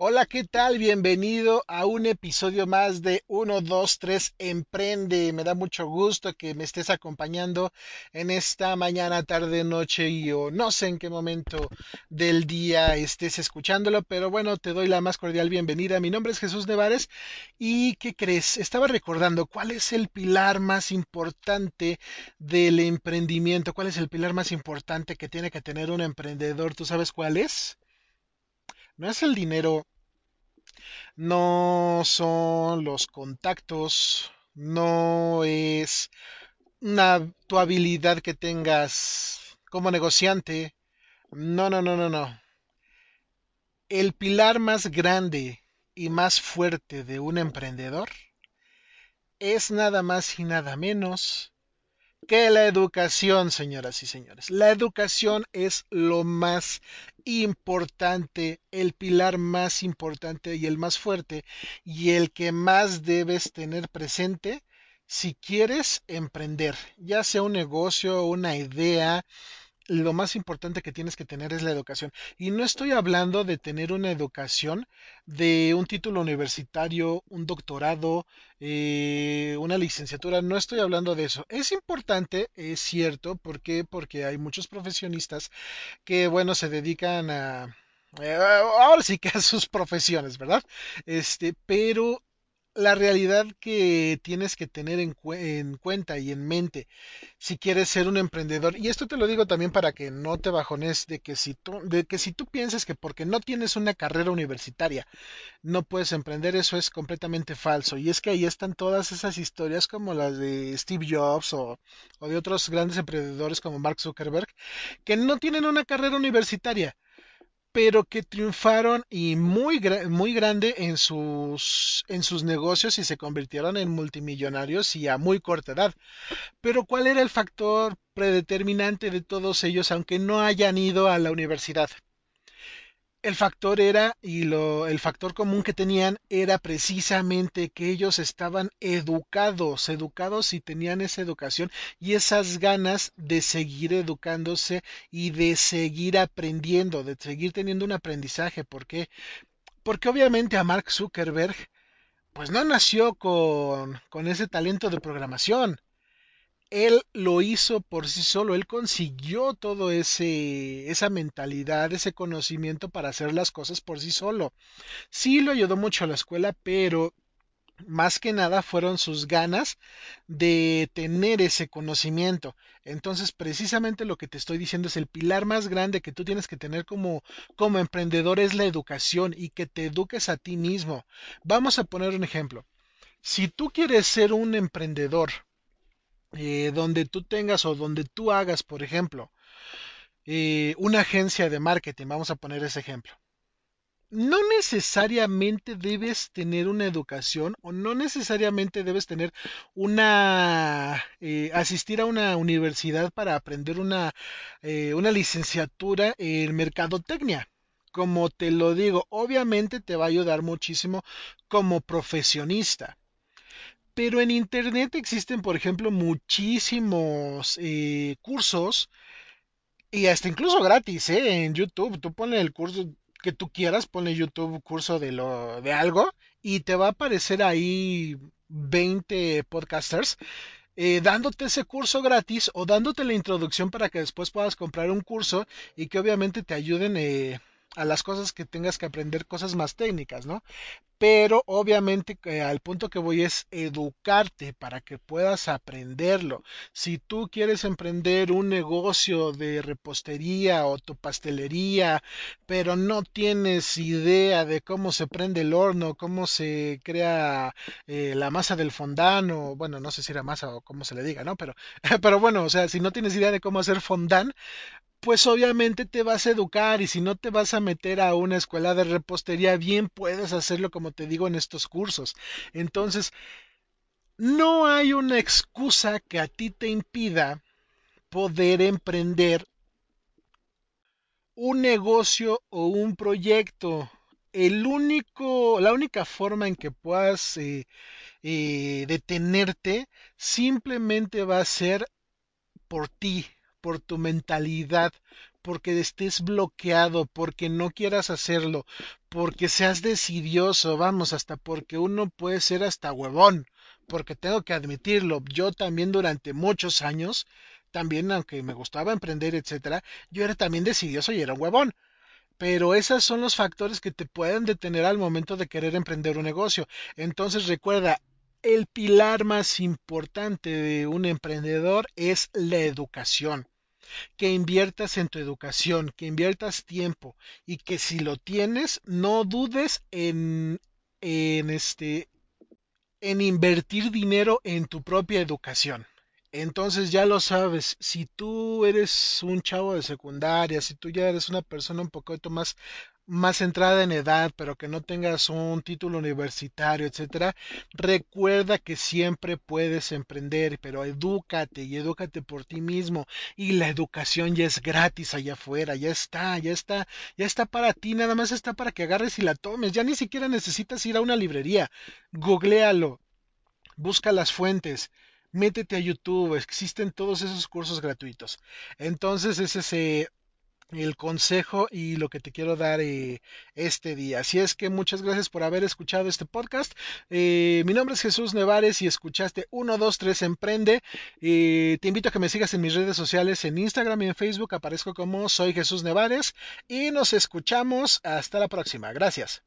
Hola, ¿qué tal? Bienvenido a un episodio más de 1, 2, 3 Emprende. Me da mucho gusto que me estés acompañando en esta mañana, tarde, noche y o no sé en qué momento del día estés escuchándolo, pero bueno, te doy la más cordial bienvenida. Mi nombre es Jesús Nevares y ¿qué crees? Estaba recordando cuál es el pilar más importante del emprendimiento, cuál es el pilar más importante que tiene que tener un emprendedor. ¿Tú sabes cuál es? No es el dinero, no son los contactos, no es una, tu habilidad que tengas como negociante. No, no, no, no, no. El pilar más grande y más fuerte de un emprendedor es nada más y nada menos que la educación, señoras y señores. La educación es lo más importante, el pilar más importante y el más fuerte y el que más debes tener presente si quieres emprender, ya sea un negocio, una idea, lo más importante que tienes que tener es la educación. Y no estoy hablando de tener una educación de un título universitario, un doctorado, eh, una licenciatura, no estoy hablando de eso. Es importante, es cierto, ¿por qué? Porque hay muchos profesionistas que, bueno, se dedican a... Eh, ahora sí que a sus profesiones, ¿verdad? Este, pero la realidad que tienes que tener en, cuenta y en mente si quieres ser un emprendedor, y esto te lo digo también para que no te bajones de que si tú, de que si tú piensas que porque no tienes una carrera universitaria no puedes emprender, eso es completamente falso. Y es que ahí están todas esas historias como las de Steve Jobs o de otros grandes emprendedores como Mark Zuckerberg, que no tienen una carrera universitaria pero que triunfaron y muy, muy grande en sus, en sus negocios y se convirtieron en multimillonarios y a muy corta edad. Pero ¿cuál era el factor predeterminante de todos ellos aunque no hayan ido a la universidad? El factor era, y lo, el factor común que tenían era precisamente que ellos estaban educados, educados y tenían esa educación y esas ganas de seguir educándose y de seguir aprendiendo, de seguir teniendo un aprendizaje. ¿Por qué? Porque obviamente a Mark Zuckerberg, pues no nació con, con ese talento de programación él lo hizo por sí solo, él consiguió todo ese esa mentalidad, ese conocimiento para hacer las cosas por sí solo. Sí lo ayudó mucho a la escuela, pero más que nada fueron sus ganas de tener ese conocimiento. Entonces, precisamente lo que te estoy diciendo es el pilar más grande que tú tienes que tener como, como emprendedor es la educación y que te eduques a ti mismo. Vamos a poner un ejemplo. Si tú quieres ser un emprendedor, eh, donde tú tengas o donde tú hagas, por ejemplo, eh, una agencia de marketing, vamos a poner ese ejemplo. No necesariamente debes tener una educación o no necesariamente debes tener una eh, asistir a una universidad para aprender una, una licenciatura en mercadotecnia. Como te lo digo, obviamente te va a ayudar muchísimo como profesionista. Pero en Internet existen, por ejemplo, muchísimos eh, cursos y hasta incluso gratis, ¿eh? En YouTube, tú pones el curso que tú quieras, ponle YouTube curso de lo de algo y te va a aparecer ahí 20 podcasters eh, dándote ese curso gratis o dándote la introducción para que después puedas comprar un curso y que obviamente te ayuden eh, a las cosas que tengas que aprender, cosas más técnicas, ¿no? Pero obviamente al punto que voy es educarte para que puedas aprenderlo. Si tú quieres emprender un negocio de repostería o tu pastelería, pero no tienes idea de cómo se prende el horno, cómo se crea eh, la masa del fondant, o bueno, no sé si era masa o cómo se le diga, ¿no? Pero, pero bueno, o sea, si no tienes idea de cómo hacer fondant, pues obviamente te vas a educar y si no te vas a meter a una escuela de repostería, bien puedes hacerlo como te digo en estos cursos. Entonces, no hay una excusa que a ti te impida poder emprender un negocio o un proyecto. El único, la única forma en que puedas eh, eh, detenerte simplemente va a ser por ti, por tu mentalidad, porque estés bloqueado, porque no quieras hacerlo, porque seas decidioso, vamos, hasta porque uno puede ser hasta huevón, porque tengo que admitirlo, yo también durante muchos años, también aunque me gustaba emprender, etcétera, yo era también decidioso y era un huevón. Pero esos son los factores que te pueden detener al momento de querer emprender un negocio. Entonces recuerda, el pilar más importante de un emprendedor es la educación. Que inviertas en tu educación, que inviertas tiempo y que si lo tienes, no dudes en, en este en invertir dinero en tu propia educación. Entonces ya lo sabes, si tú eres un chavo de secundaria, si tú ya eres una persona un poquito más más centrada en edad, pero que no tengas un título universitario, etcétera, recuerda que siempre puedes emprender, pero edúcate y edúcate por ti mismo. Y la educación ya es gratis allá afuera, ya está, ya está, ya está para ti, nada más está para que agarres y la tomes. Ya ni siquiera necesitas ir a una librería. Googlealo, busca las fuentes métete a YouTube, existen todos esos cursos gratuitos. Entonces, ese es eh, el consejo y lo que te quiero dar eh, este día. Así es que muchas gracias por haber escuchado este podcast. Eh, mi nombre es Jesús Nevares y escuchaste 1, 2, 3 Emprende. te invito a que me sigas en mis redes sociales, en Instagram y en Facebook. Aparezco como Soy Jesús Nevares y nos escuchamos. Hasta la próxima. Gracias.